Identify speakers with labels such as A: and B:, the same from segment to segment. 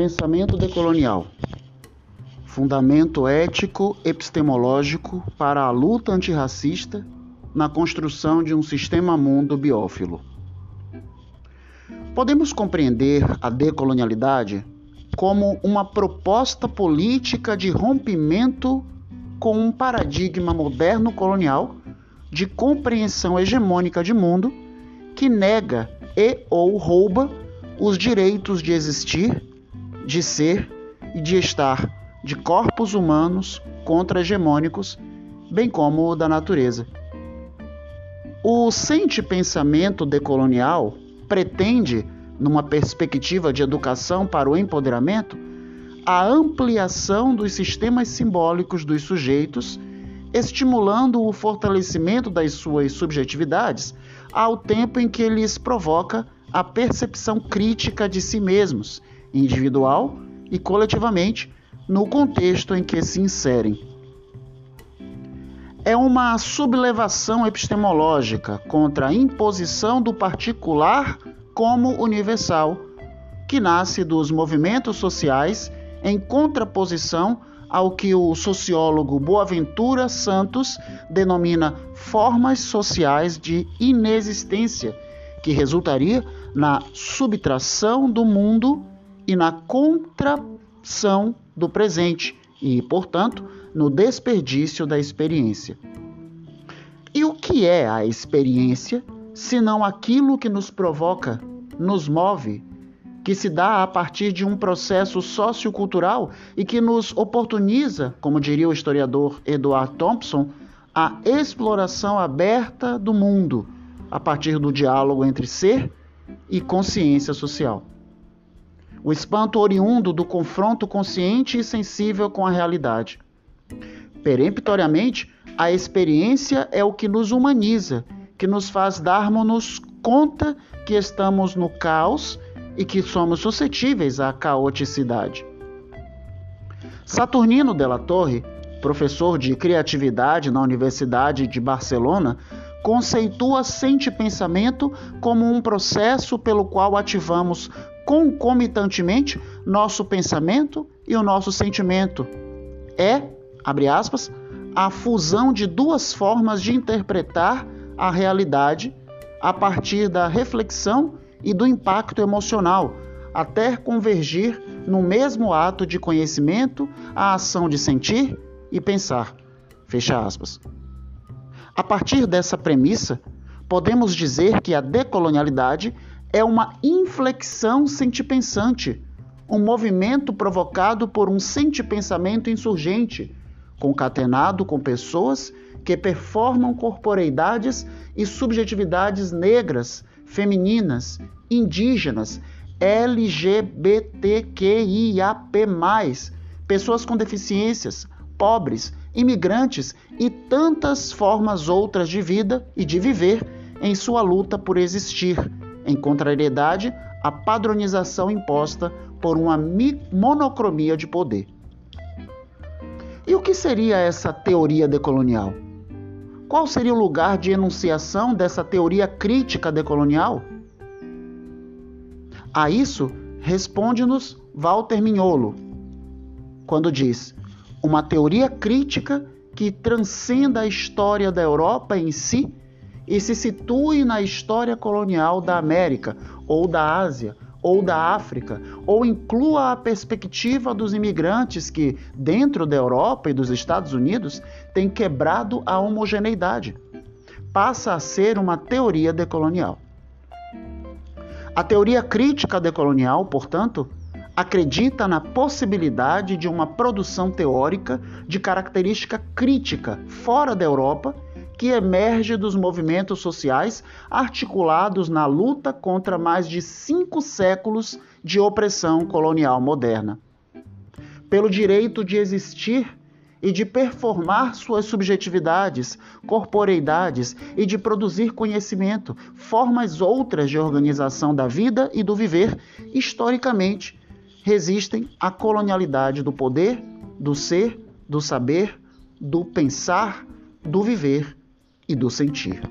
A: Pensamento decolonial. Fundamento ético epistemológico para a luta antirracista na construção de um sistema mundo biófilo. Podemos compreender a decolonialidade como uma proposta política de rompimento com um paradigma moderno colonial de compreensão hegemônica de mundo que nega e ou rouba os direitos de existir, de ser e de estar de corpos humanos contra-hegemônicos, bem como o da natureza. O sente-pensamento decolonial pretende, numa perspectiva de educação para o empoderamento, a ampliação dos sistemas simbólicos dos sujeitos, estimulando o fortalecimento das suas subjetividades, ao tempo em que lhes provoca a percepção crítica de si mesmos, individual e coletivamente, no contexto em que se inserem. É uma sublevação epistemológica contra a imposição do particular como universal, que nasce dos movimentos sociais em contraposição ao que o sociólogo Boaventura Santos denomina formas sociais de inexistência, que resultaria na subtração do mundo e na contração do presente e, portanto, no desperdício da experiência. E o que é a experiência, senão aquilo que nos provoca, nos move, que se dá a partir de um processo sociocultural e que nos oportuniza, como diria o historiador Edward Thompson, a exploração aberta do mundo a partir do diálogo entre ser e consciência social. O espanto oriundo do confronto consciente e sensível com a realidade Peremptoriamente, a experiência é o que nos humaniza, que nos faz darmos-nos conta que estamos no caos e que somos suscetíveis à caoticidade. Saturnino Della Torre, professor de criatividade na Universidade de Barcelona, conceitua sente-pensamento como um processo pelo qual ativamos concomitantemente nosso pensamento e o nosso sentimento. É abre aspas, a fusão de duas formas de interpretar a realidade a partir da reflexão e do impacto emocional, até convergir no mesmo ato de conhecimento a ação de sentir e pensar. Fecha aspas. A partir dessa premissa, podemos dizer que a decolonialidade é uma inflexão sentipensante, um movimento provocado por um sentipensamento insurgente concatenado com pessoas que performam corporeidades e subjetividades negras, femininas, indígenas, LGBTQIAP+, pessoas com deficiências, pobres, imigrantes e tantas formas outras de vida e de viver em sua luta por existir, em contrariedade à padronização imposta por uma monocromia de poder. E o que seria essa teoria decolonial? Qual seria o lugar de enunciação dessa teoria crítica decolonial? A isso responde-nos Walter Mignolo, quando diz: uma teoria crítica que transcenda a história da Europa em si e se situe na história colonial da América ou da Ásia ou da África, ou inclua a perspectiva dos imigrantes que, dentro da Europa e dos Estados Unidos, têm quebrado a homogeneidade. Passa a ser uma teoria decolonial. A teoria crítica decolonial, portanto, acredita na possibilidade de uma produção teórica de característica crítica fora da Europa que emerge dos movimentos sociais articulados na luta contra mais de cinco séculos de opressão colonial moderna. Pelo direito de existir e de performar suas subjetividades, corporeidades e de produzir conhecimento, formas outras de organização da vida e do viver, historicamente resistem à colonialidade do poder, do ser, do saber, do pensar, do viver e do sentir.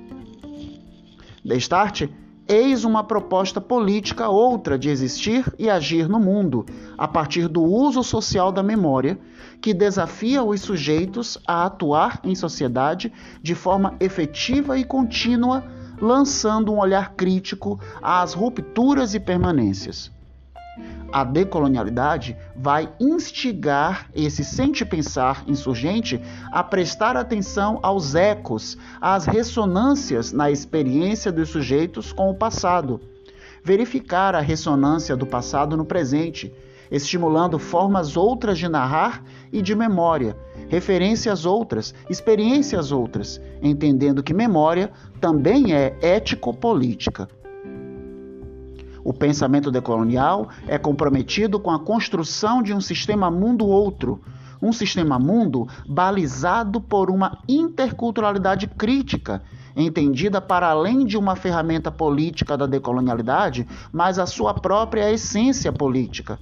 A: Destarte Eis uma proposta política outra de existir e agir no mundo, a partir do uso social da memória, que desafia os sujeitos a atuar em sociedade de forma efetiva e contínua, lançando um olhar crítico às rupturas e permanências. A decolonialidade vai instigar esse sente-pensar insurgente a prestar atenção aos ecos, às ressonâncias na experiência dos sujeitos com o passado, verificar a ressonância do passado no presente, estimulando formas outras de narrar e de memória, referências outras, experiências outras, entendendo que memória também é ético-política. O pensamento decolonial é comprometido com a construção de um sistema mundo-outro, um sistema mundo balizado por uma interculturalidade crítica, entendida para além de uma ferramenta política da decolonialidade, mas a sua própria essência política.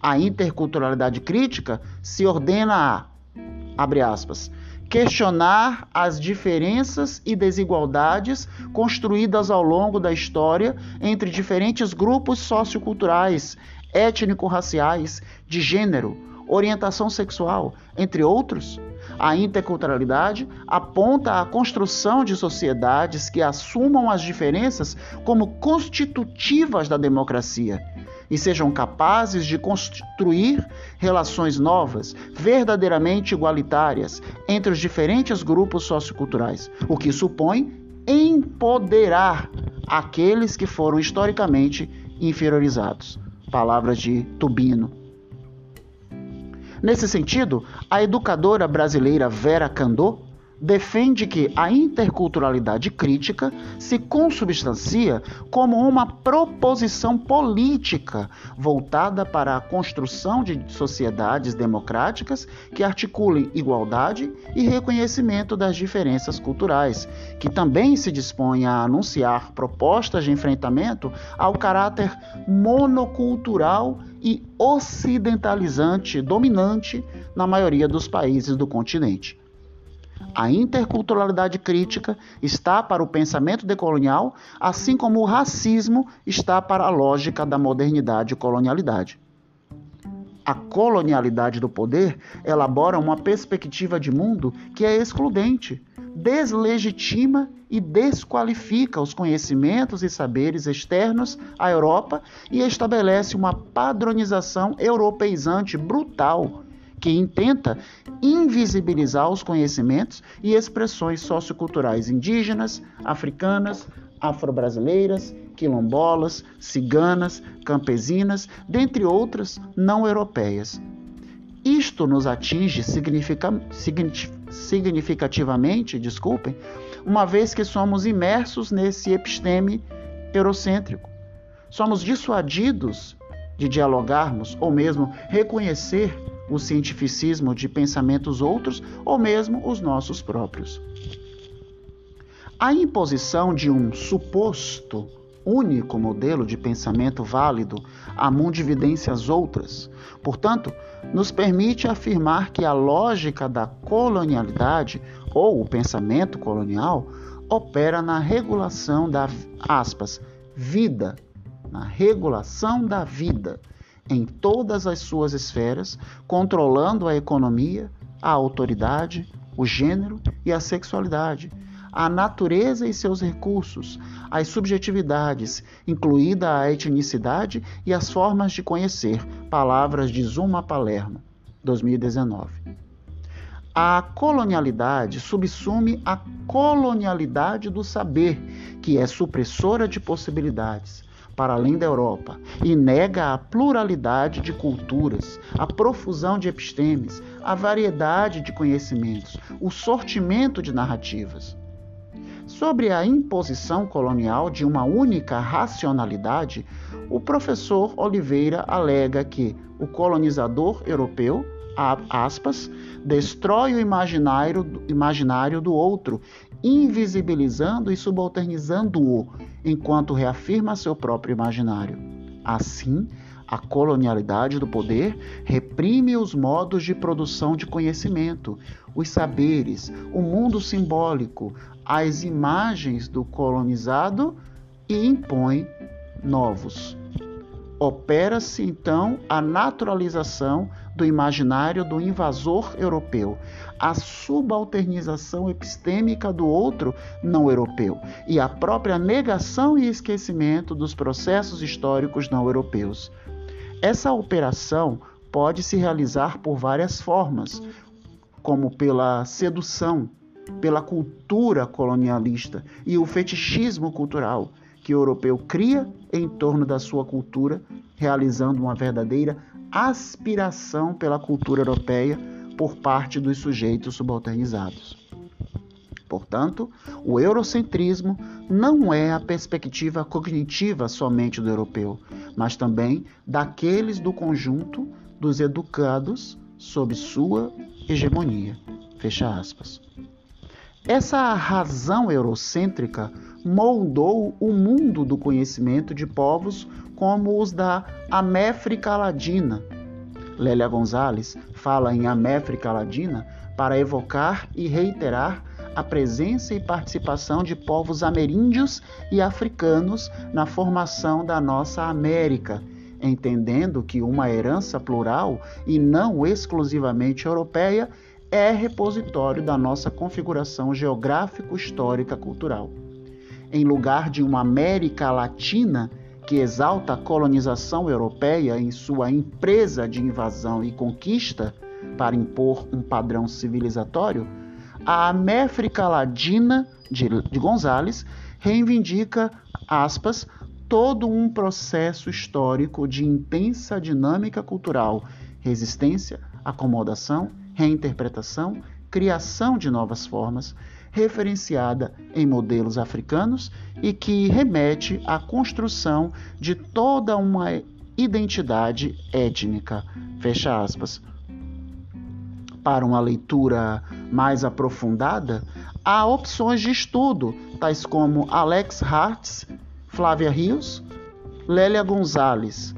A: A interculturalidade crítica se ordena a, abre aspas, questionar as diferenças e desigualdades construídas ao longo da história entre diferentes grupos socioculturais, étnico-raciais, de gênero, orientação sexual, entre outros. A interculturalidade aponta à construção de sociedades que assumam as diferenças como constitutivas da democracia e sejam capazes de construir relações novas, verdadeiramente igualitárias, entre os diferentes grupos socioculturais, o que supõe empoderar aqueles que foram historicamente inferiorizados. Palavras de Tubino. Nesse sentido, a educadora brasileira Vera Candô defende que a interculturalidade crítica se consubstancia como uma proposição política voltada para a construção de sociedades democráticas que articulem igualdade e reconhecimento das diferenças culturais, que também se dispõe a anunciar propostas de enfrentamento ao caráter monocultural e ocidentalizante dominante na maioria dos países do continente. A interculturalidade crítica está para o pensamento decolonial, assim como o racismo está para a lógica da modernidade e colonialidade. A colonialidade do poder elabora uma perspectiva de mundo que é excludente, deslegitima e desqualifica os conhecimentos e saberes externos à Europa e estabelece uma padronização europeizante brutal que intenta invisibilizar os conhecimentos e expressões socioculturais indígenas, africanas, afro-brasileiras, quilombolas, ciganas, campesinas, dentre outras não europeias. Isto nos atinge significa, significativamente, desculpem, uma vez que somos imersos nesse episteme eurocêntrico. Somos dissuadidos de dialogarmos ou mesmo reconhecer o cientificismo de pensamentos outros ou mesmo os nossos próprios. A imposição de um suposto único modelo de pensamento válido a mundividências outras, portanto, nos permite afirmar que a lógica da colonialidade ou o pensamento colonial opera na regulação da aspas, vida, na regulação da vida em todas as suas esferas, controlando a economia, a autoridade, o gênero e a sexualidade, a natureza e seus recursos, as subjetividades, incluída a etnicidade e as formas de conhecer. Palavras de Zuma Palermo, 2019. A colonialidade subsume a colonialidade do saber, que é supressora de possibilidades para além da Europa e nega a pluralidade de culturas, a profusão de epistemes, a variedade de conhecimentos, o sortimento de narrativas. Sobre a imposição colonial de uma única racionalidade, o professor Oliveira alega que o colonizador europeu, aspas, destrói o imaginário, imaginário do outro invisibilizando e subalternizando-o, enquanto reafirma seu próprio imaginário. Assim, a colonialidade do poder reprime os modos de produção de conhecimento, os saberes, o mundo simbólico, as imagens do colonizado e impõe novos. Opera-se então a naturalização do imaginário do invasor europeu, a subalternização epistêmica do outro não europeu e a própria negação e esquecimento dos processos históricos não europeus. Essa operação pode se realizar por várias formas, como pela sedução, pela cultura colonialista e o fetichismo cultural que o europeu cria em torno da sua cultura, realizando uma verdadeira aspiração pela cultura europeia por parte dos sujeitos subalternizados. Portanto, o eurocentrismo não é a perspectiva cognitiva somente do europeu, mas também daqueles do conjunto dos educados sob sua hegemonia. Fecha aspas. Essa razão eurocêntrica moldou o mundo do conhecimento de povos como os da Améfrica Ladina. Lélia Gonzalez fala em Améfrica Ladina para evocar e reiterar a presença e participação de povos ameríndios e africanos na formação da nossa América, entendendo que uma herança plural e não exclusivamente europeia é repositório da nossa configuração geográfico-histórica cultural. Em lugar de uma América Latina que exalta a colonização europeia em sua empresa de invasão e conquista para impor um padrão civilizatório, a Améfrica Ladina de, de Gonzales reivindica, aspas, todo um processo histórico de intensa dinâmica cultural, resistência, acomodação reinterpretação, criação de novas formas, referenciada em modelos africanos e que remete à construção de toda uma identidade étnica. Fecha aspas. Para uma leitura mais aprofundada, há opções de estudo, tais como Alex Hartz, Flávia Rios, Lélia Gonzalez,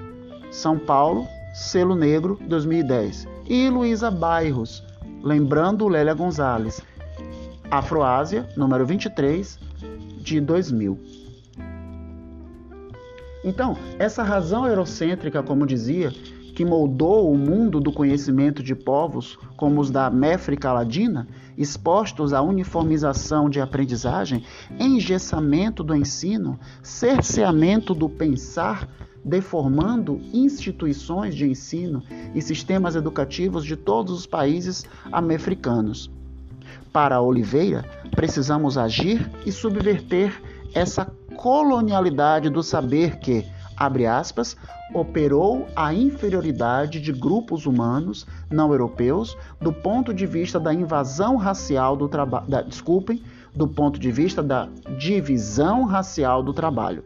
A: São Paulo, Selo Negro, 2010 e Luísa Bairros, lembrando Lélia Gonzalez, Afroásia, número 23, de 2000. Então, essa razão eurocêntrica, como dizia, que moldou o mundo do conhecimento de povos como os da Méfrica Ladina, expostos à uniformização de aprendizagem, engessamento do ensino, cerceamento do pensar, deformando instituições de ensino e sistemas educativos de todos os países americanos. Para Oliveira, precisamos agir e subverter essa colonialidade do saber que, abre aspas, operou a inferioridade de grupos humanos não europeus do ponto de vista da invasão racial do trabalho, desculpem, do ponto de vista da divisão racial do trabalho,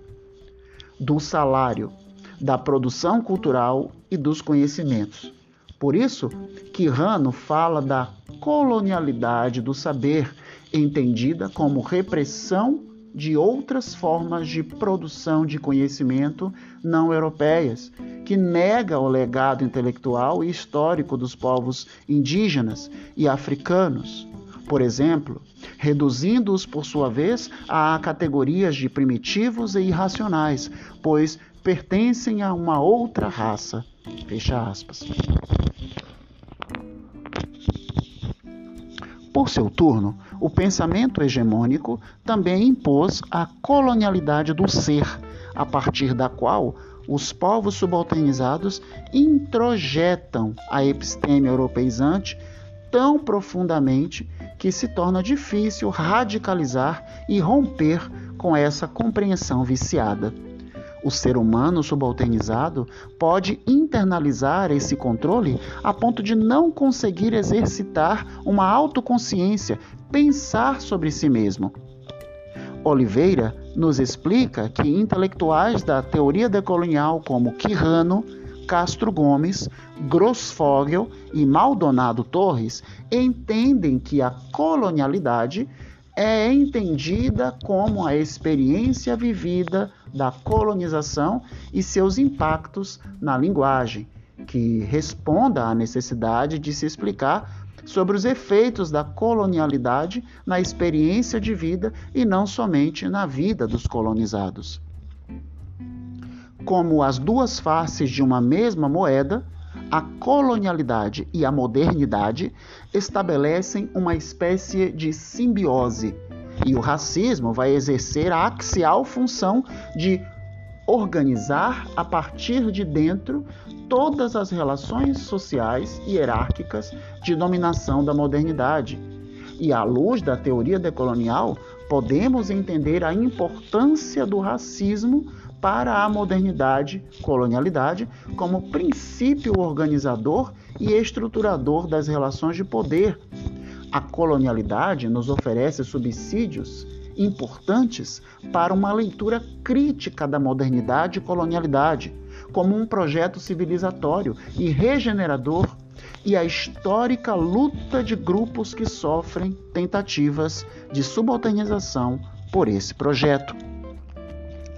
A: do salário, da produção cultural e dos conhecimentos. Por isso, Quirrano fala da colonialidade do saber, entendida como repressão de outras formas de produção de conhecimento não europeias, que nega o legado intelectual e histórico dos povos indígenas e africanos, por exemplo, reduzindo-os, por sua vez, a categorias de primitivos e irracionais, pois pertencem a uma outra raça. Fecha aspas. Por seu turno, o pensamento hegemônico também impôs a colonialidade do ser, a partir da qual os povos subalternizados introjetam a episteme europeizante tão profundamente que se torna difícil radicalizar e romper com essa compreensão viciada. O ser humano subalternizado pode internalizar esse controle a ponto de não conseguir exercitar uma autoconsciência, pensar sobre si mesmo. Oliveira nos explica que intelectuais da teoria decolonial como Quirrano, Castro Gomes, Grossfogel e Maldonado Torres entendem que a colonialidade é entendida como a experiência vivida da colonização e seus impactos na linguagem, que responda à necessidade de se explicar sobre os efeitos da colonialidade na experiência de vida e não somente na vida dos colonizados. como as duas faces de uma mesma moeda, a colonialidade e a modernidade estabelecem uma espécie de simbiose. E o racismo vai exercer a axial função de organizar a partir de dentro todas as relações sociais e hierárquicas de dominação da modernidade. E à luz da teoria decolonial, podemos entender a importância do racismo para a modernidade, colonialidade, como princípio organizador e estruturador das relações de poder. A colonialidade nos oferece subsídios importantes para uma leitura crítica da modernidade e colonialidade, como um projeto civilizatório e regenerador, e a histórica luta de grupos que sofrem tentativas de subalternização por esse projeto.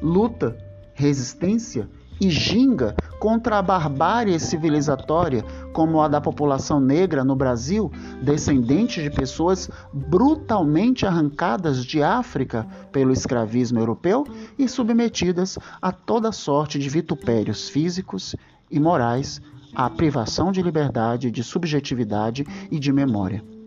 A: Luta resistência e ginga contra a barbárie civilizatória, como a da população negra no Brasil, descendente de pessoas brutalmente arrancadas de África pelo escravismo europeu e submetidas a toda sorte de vitupérios físicos e morais, à privação de liberdade, de subjetividade e de memória.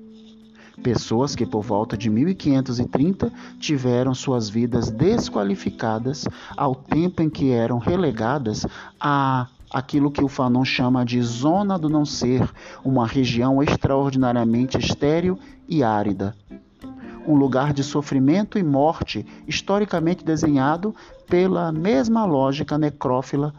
A: Pessoas que por volta de 1530 tiveram suas vidas desqualificadas ao tempo em que eram relegadas a aquilo que o Fanon chama de zona do não ser, uma região extraordinariamente estéril e árida. Um lugar de sofrimento e morte, historicamente desenhado pela mesma lógica necrófila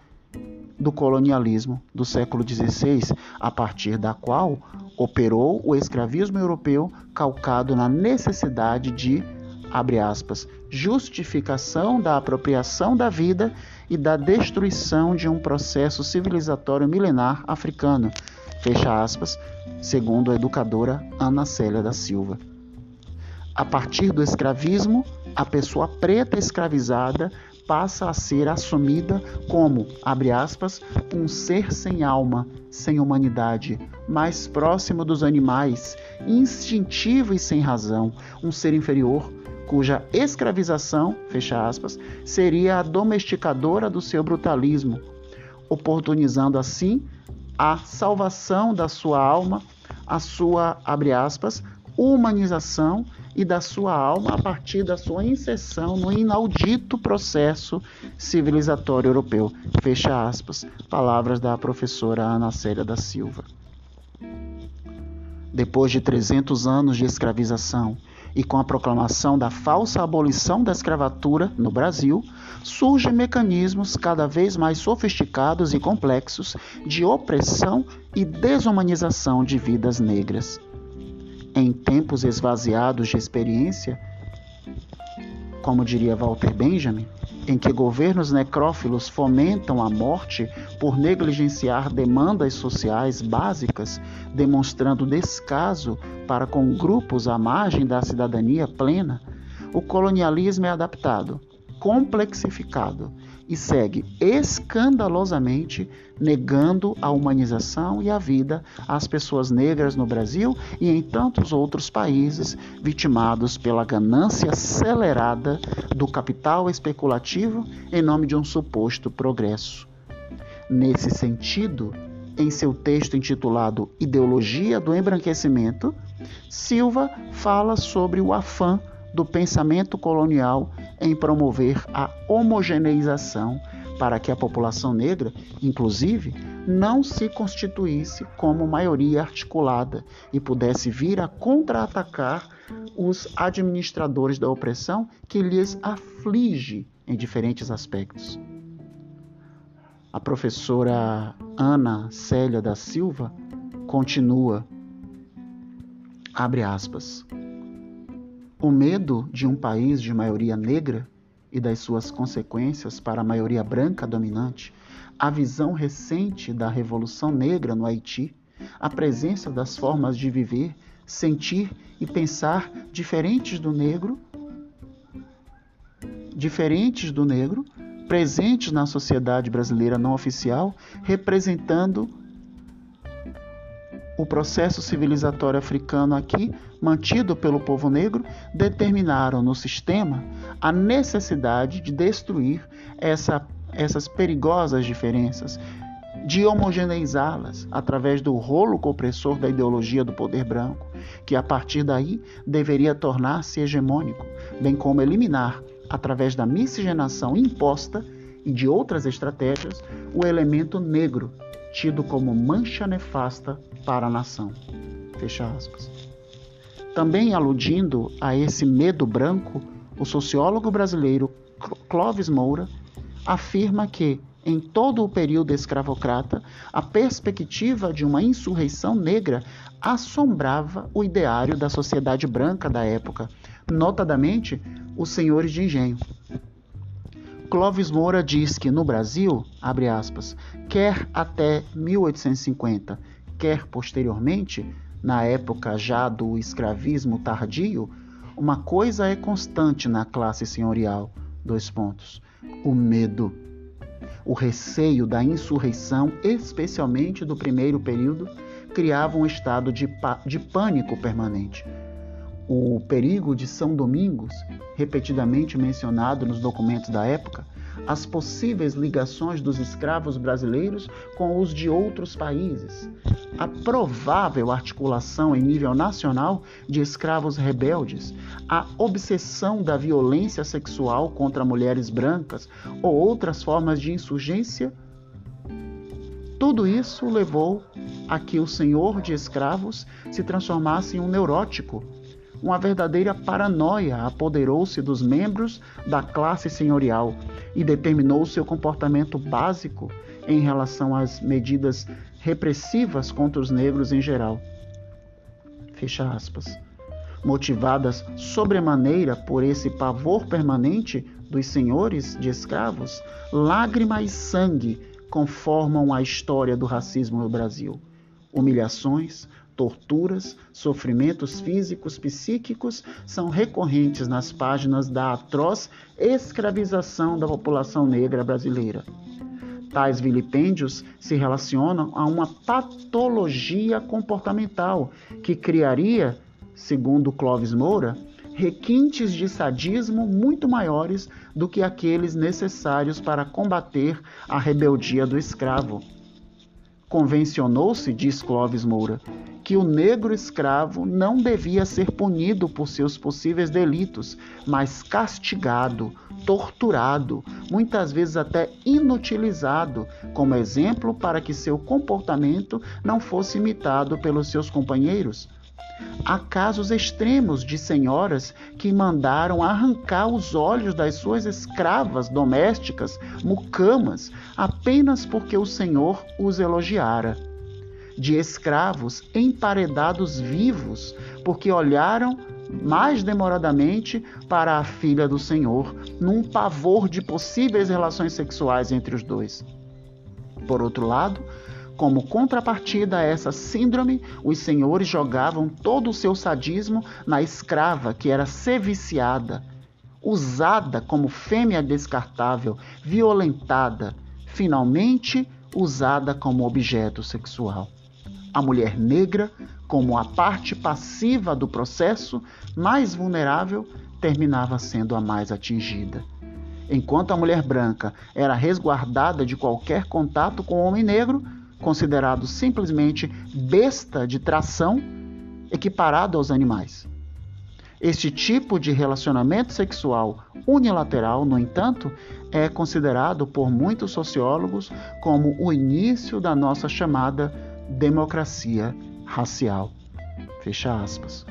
A: do colonialismo do século XVI, a partir da qual operou o escravismo europeu calcado na necessidade de, abre aspas, justificação da apropriação da vida e da destruição de um processo civilizatório milenar africano, fecha aspas, segundo a educadora Ana Célia da Silva. A partir do escravismo, a pessoa preta escravizada passa a ser assumida como, abre aspas, um ser sem alma, sem humanidade, mais próximo dos animais, instintivo e sem razão, um ser inferior, cuja escravização, fecha aspas, seria a domesticadora do seu brutalismo, oportunizando assim a salvação da sua alma, a sua, abre aspas, humanização e da sua alma a partir da sua inserção no inaudito processo civilizatório europeu. Fecha aspas. Palavras da professora Ana Célia da Silva. Depois de 300 anos de escravização e com a proclamação da falsa abolição da escravatura no Brasil, surgem mecanismos cada vez mais sofisticados e complexos de opressão e desumanização de vidas negras em tempos esvaziados de experiência, como diria Walter Benjamin, em que governos necrófilos fomentam a morte por negligenciar demandas sociais básicas, demonstrando descaso para com grupos à margem da cidadania plena, o colonialismo é adaptado, complexificado e segue escandalosamente negando a humanização e a vida às pessoas negras no Brasil e em tantos outros países vitimados pela ganância acelerada do capital especulativo em nome de um suposto progresso. Nesse sentido, em seu texto intitulado Ideologia do Embranquecimento, Silva fala sobre o afã do pensamento colonial em promover a homogeneização para que a população negra, inclusive, não se constituísse como maioria articulada e pudesse vir a contra-atacar os administradores da opressão que lhes aflige em diferentes aspectos. A professora Ana Célia da Silva continua, abre aspas. O medo de um país de maioria negra e das suas consequências para a maioria branca dominante, a visão recente da Revolução Negra no Haiti, a presença das formas de viver, sentir e pensar diferentes do negro, diferentes do negro, presentes na sociedade brasileira não oficial, representando o processo civilizatório africano aqui, mantido pelo povo negro, determinaram no sistema a necessidade de destruir essa essas perigosas diferenças, de homogeneizá-las através do rolo compressor da ideologia do poder branco, que a partir daí deveria tornar-se hegemônico, bem como eliminar, através da miscigenação imposta e de outras estratégias, o elemento negro, tido como mancha nefasta para a nação. Fecha aspas. Também aludindo a esse medo branco, o sociólogo brasileiro Clóvis Moura afirma que, em todo o período escravocrata, a perspectiva de uma insurreição negra assombrava o ideário da sociedade branca da época, notadamente os senhores de engenho. Clóvis Moura diz que no Brasil, abre aspas, quer até 1850, posteriormente, na época já do escravismo tardio, uma coisa é constante na classe senhorial, dois pontos, o medo. O receio da insurreição, especialmente do primeiro período, criava um estado de, de pânico permanente. O perigo de São Domingos, repetidamente mencionado nos documentos da época, as possíveis ligações dos escravos brasileiros com os de outros países, a provável articulação em nível nacional de escravos rebeldes, a obsessão da violência sexual contra mulheres brancas ou outras formas de insurgência. Tudo isso levou a que o senhor de escravos se transformasse em um neurótico. Uma verdadeira paranoia apoderou-se dos membros da classe senhorial e determinou seu comportamento básico em relação às medidas repressivas contra os negros em geral. Fecha aspas. Motivadas sobremaneira por esse pavor permanente dos senhores de escravos, lágrima e sangue conformam a história do racismo no Brasil. Humilhações, torturas, sofrimentos físicos, psíquicos são recorrentes nas páginas da atroz escravização da população negra brasileira. Tais vilipêndios se relacionam a uma patologia comportamental que criaria, segundo Clóvis Moura, requintes de sadismo muito maiores do que aqueles necessários para combater a rebeldia do escravo. Convencionou-se, diz Clóvis Moura, que o negro escravo não devia ser punido por seus possíveis delitos, mas castigado, torturado, muitas vezes até inutilizado, como exemplo para que seu comportamento não fosse imitado pelos seus companheiros. Há casos extremos de senhoras que mandaram arrancar os olhos das suas escravas domésticas, mucamas, apenas porque o Senhor os elogiara. De escravos emparedados vivos, porque olharam mais demoradamente para a filha do Senhor, num pavor de possíveis relações sexuais entre os dois. Por outro lado, como contrapartida a essa síndrome, os senhores jogavam todo o seu sadismo na escrava que era seviciada, usada como fêmea descartável, violentada, finalmente usada como objeto sexual. A mulher negra, como a parte passiva do processo, mais vulnerável, terminava sendo a mais atingida. Enquanto a mulher branca era resguardada de qualquer contato com o homem negro, considerado simplesmente besta de tração, equiparado aos animais. Este tipo de relacionamento sexual unilateral, no entanto, é considerado por muitos sociólogos como o início da nossa chamada democracia racial. Fecha aspas.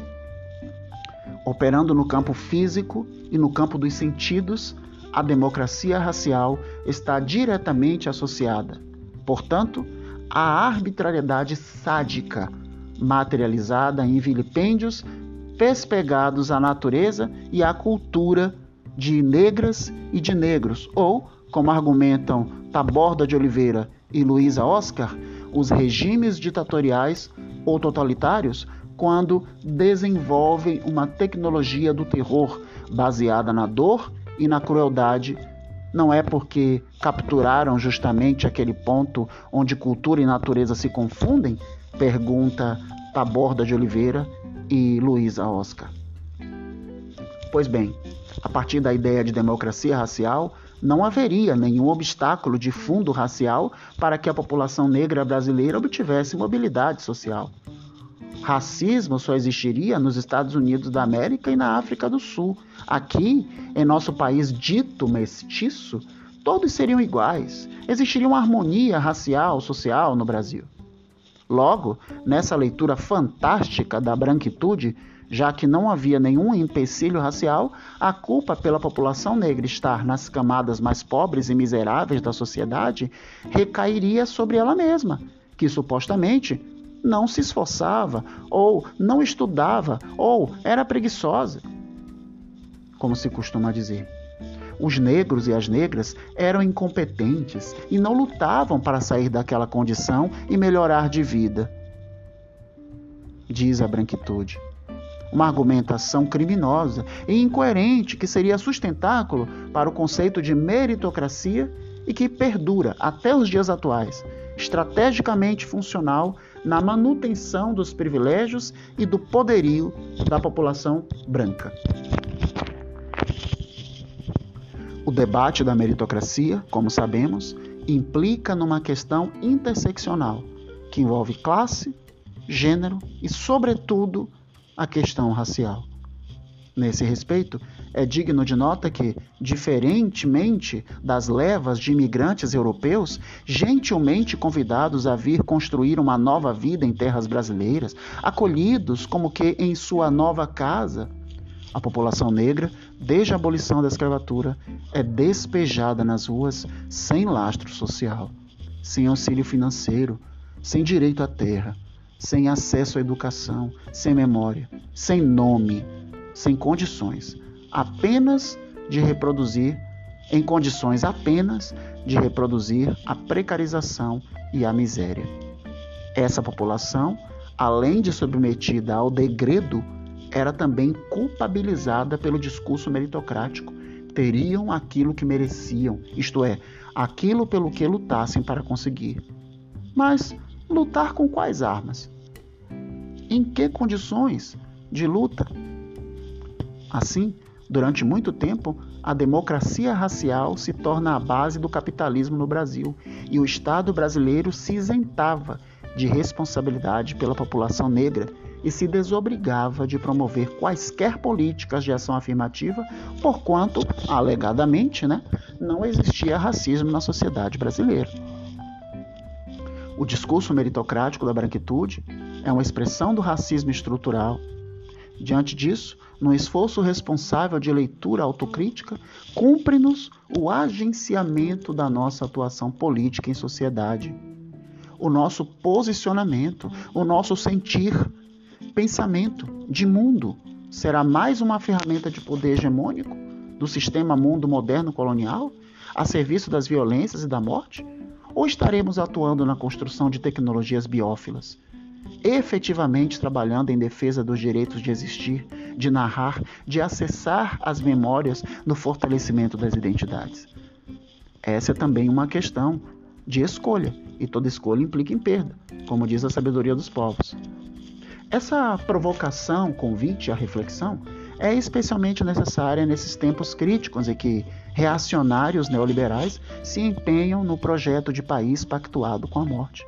A: Operando no campo físico e no campo dos sentidos, a democracia racial está diretamente associada, portanto, a arbitrariedade sádica, materializada em vilipêndios pespegados à natureza e à cultura de negras e de negros, ou, como argumentam Taborda de Oliveira e Luísa Oscar, os regimes ditatoriais ou totalitários quando desenvolvem uma tecnologia do terror baseada na dor e na crueldade não é porque capturaram justamente aquele ponto onde cultura e natureza se confundem? Pergunta Taborda de Oliveira e Luísa Oscar. Pois bem, a partir da ideia de democracia racial, não haveria nenhum obstáculo de fundo racial para que a população negra brasileira obtivesse mobilidade social. Racismo só existiria nos Estados Unidos da América e na África do Sul. Aqui, em nosso país dito mestiço, todos seriam iguais. Existiria uma harmonia racial, social no Brasil. Logo, nessa leitura fantástica da branquitude, já que não havia nenhum empecilho racial, a culpa pela população negra estar nas camadas mais pobres e miseráveis da sociedade recairia sobre ela mesma, que supostamente não se esforçava, ou não estudava, ou era preguiçosa, como se costuma dizer. Os negros e as negras eram incompetentes e não lutavam para sair daquela condição e melhorar de vida. Diz a branquitude. Uma argumentação criminosa e incoerente que seria sustentáculo para o conceito de meritocracia e que perdura até os dias atuais, estrategicamente funcional na manutenção dos privilégios e do poderio da população branca. O debate da meritocracia, como sabemos, implica numa questão interseccional que envolve classe, gênero e, sobretudo, a questão racial. Nesse respeito, é digno de nota que, diferentemente das levas de imigrantes europeus, gentilmente convidados a vir construir uma nova vida em terras brasileiras, acolhidos como que em sua nova casa, a população negra, desde a abolição da escravatura, é despejada nas ruas sem lastro social, sem auxílio financeiro, sem direito à terra, sem acesso à educação, sem memória, sem nome, sem condições, apenas de reproduzir, em condições apenas de reproduzir a precarização e a miséria. Essa população, além de submetida ao degredo, era também culpabilizada pelo discurso meritocrático. Teriam aquilo que mereciam, isto é, aquilo pelo que lutassem para conseguir. Mas lutar com quais armas? Em que condições de luta? Assim, durante muito tempo, a democracia racial se torna a base do capitalismo no Brasil e o Estado brasileiro se isentava de responsabilidade pela população negra e se desobrigava de promover quaisquer políticas de ação afirmativa, porquanto, alegadamente, né, não existia racismo na sociedade brasileira. O discurso meritocrático da branquitude é uma expressão do racismo estrutural. Diante disso, no esforço responsável de leitura autocrítica, cumpre-nos o agenciamento da nossa atuação política em sociedade, o nosso posicionamento, o nosso sentir, pensamento de mundo será mais uma ferramenta de poder hegemônico do sistema mundo moderno colonial, a serviço das violências e da morte? Ou estaremos atuando na construção de tecnologias biófilas, efetivamente trabalhando em defesa dos direitos de existir, de narrar, de acessar as memórias no fortalecimento das identidades. Essa é também uma questão de escolha, e toda escolha implica em perda, como diz a sabedoria dos povos. Essa provocação, convite à reflexão, é especialmente necessária nesses tempos críticos em que reacionários neoliberais se empenham no projeto de país pactuado com a morte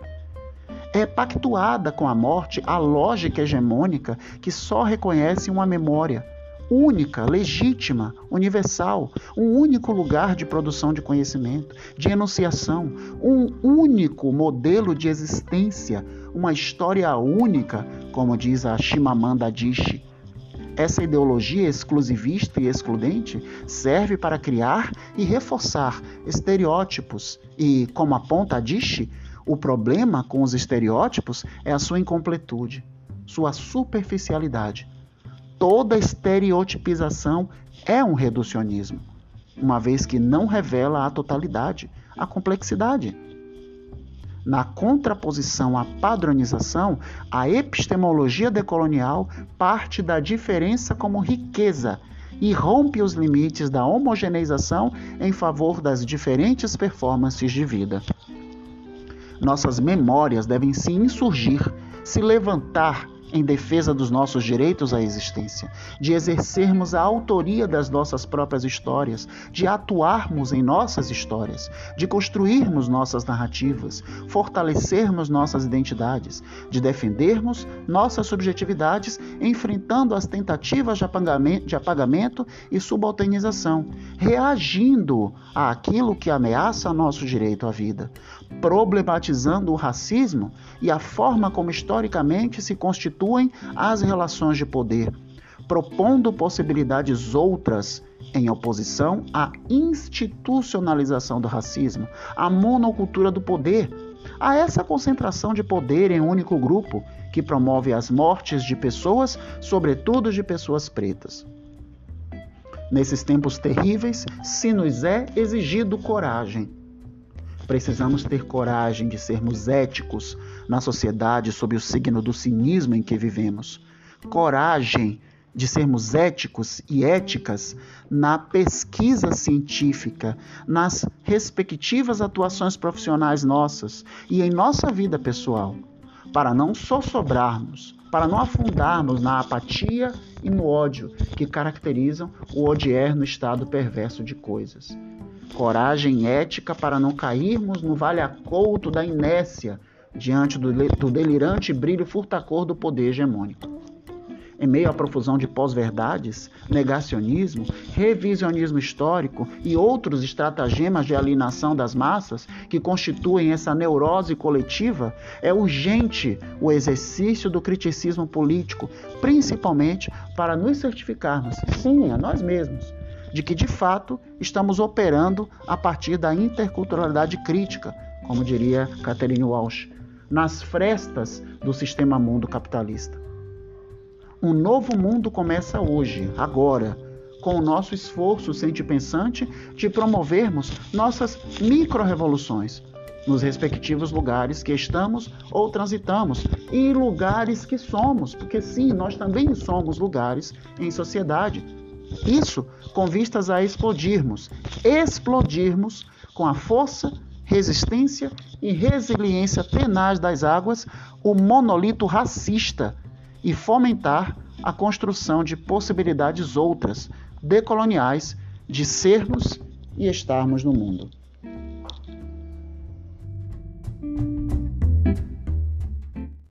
A: é pactuada com a morte a lógica hegemônica que só reconhece uma memória única, legítima, universal, um único lugar de produção de conhecimento, de enunciação, um único modelo de existência, uma história única, como diz a Chimamanda Adichie. Essa ideologia exclusivista e excludente serve para criar e reforçar estereótipos e, como aponta Adichie, o problema com os estereótipos é a sua incompletude, sua superficialidade. Toda estereotipização é um reducionismo, uma vez que não revela a totalidade, a complexidade. Na contraposição à padronização, a epistemologia decolonial parte da diferença como riqueza e rompe os limites da homogeneização em favor das diferentes performances de vida. Nossas memórias devem se insurgir, se levantar em defesa dos nossos direitos à existência, de exercermos a autoria das nossas próprias histórias, de atuarmos em nossas histórias, de construirmos nossas narrativas, fortalecermos nossas identidades, de defendermos nossas subjetividades, enfrentando as tentativas de apagamento, de apagamento e subalternização, reagindo àquilo que ameaça nosso direito à vida, problematizando o racismo e a forma como historicamente se constituem as relações de poder, propondo possibilidades outras em oposição à institucionalização do racismo, à monocultura do poder, a essa concentração de poder em um único grupo que promove as mortes de pessoas, sobretudo de pessoas pretas. Nesses tempos terríveis, se nos é exigido coragem Precisamos ter coragem de sermos éticos na sociedade sob o signo do cinismo em que vivemos. Coragem de sermos éticos e éticas na pesquisa científica, nas respectivas atuações profissionais nossas e em nossa vida pessoal, para não só sobrarmos, para não afundarmos na apatia e no ódio que caracterizam o odier no estado perverso de coisas coragem ética para não cairmos no vale acolto da inércia diante do, do delirante brilho furtacor do poder hegemônico. Em meio à profusão de pós-verdades, negacionismo, revisionismo histórico e outros estratagemas de alienação das massas que constituem essa neurose coletiva, é urgente o exercício do criticismo político, principalmente para nos certificarmos, sim, a nós mesmos, de que de fato estamos operando a partir da interculturalidade crítica, como diria Catherine Walsh, nas frestas do sistema mundo capitalista. Um novo mundo começa hoje, agora, com o nosso esforço sente-pensante de promovermos nossas micro-revoluções nos respectivos lugares que estamos ou transitamos e lugares que somos, porque sim, nós também somos lugares em sociedade isso com vistas a explodirmos, explodirmos com a força, resistência e resiliência tenaz das águas o monolito racista e fomentar a construção de possibilidades outras, decoloniais, de sermos e estarmos no mundo.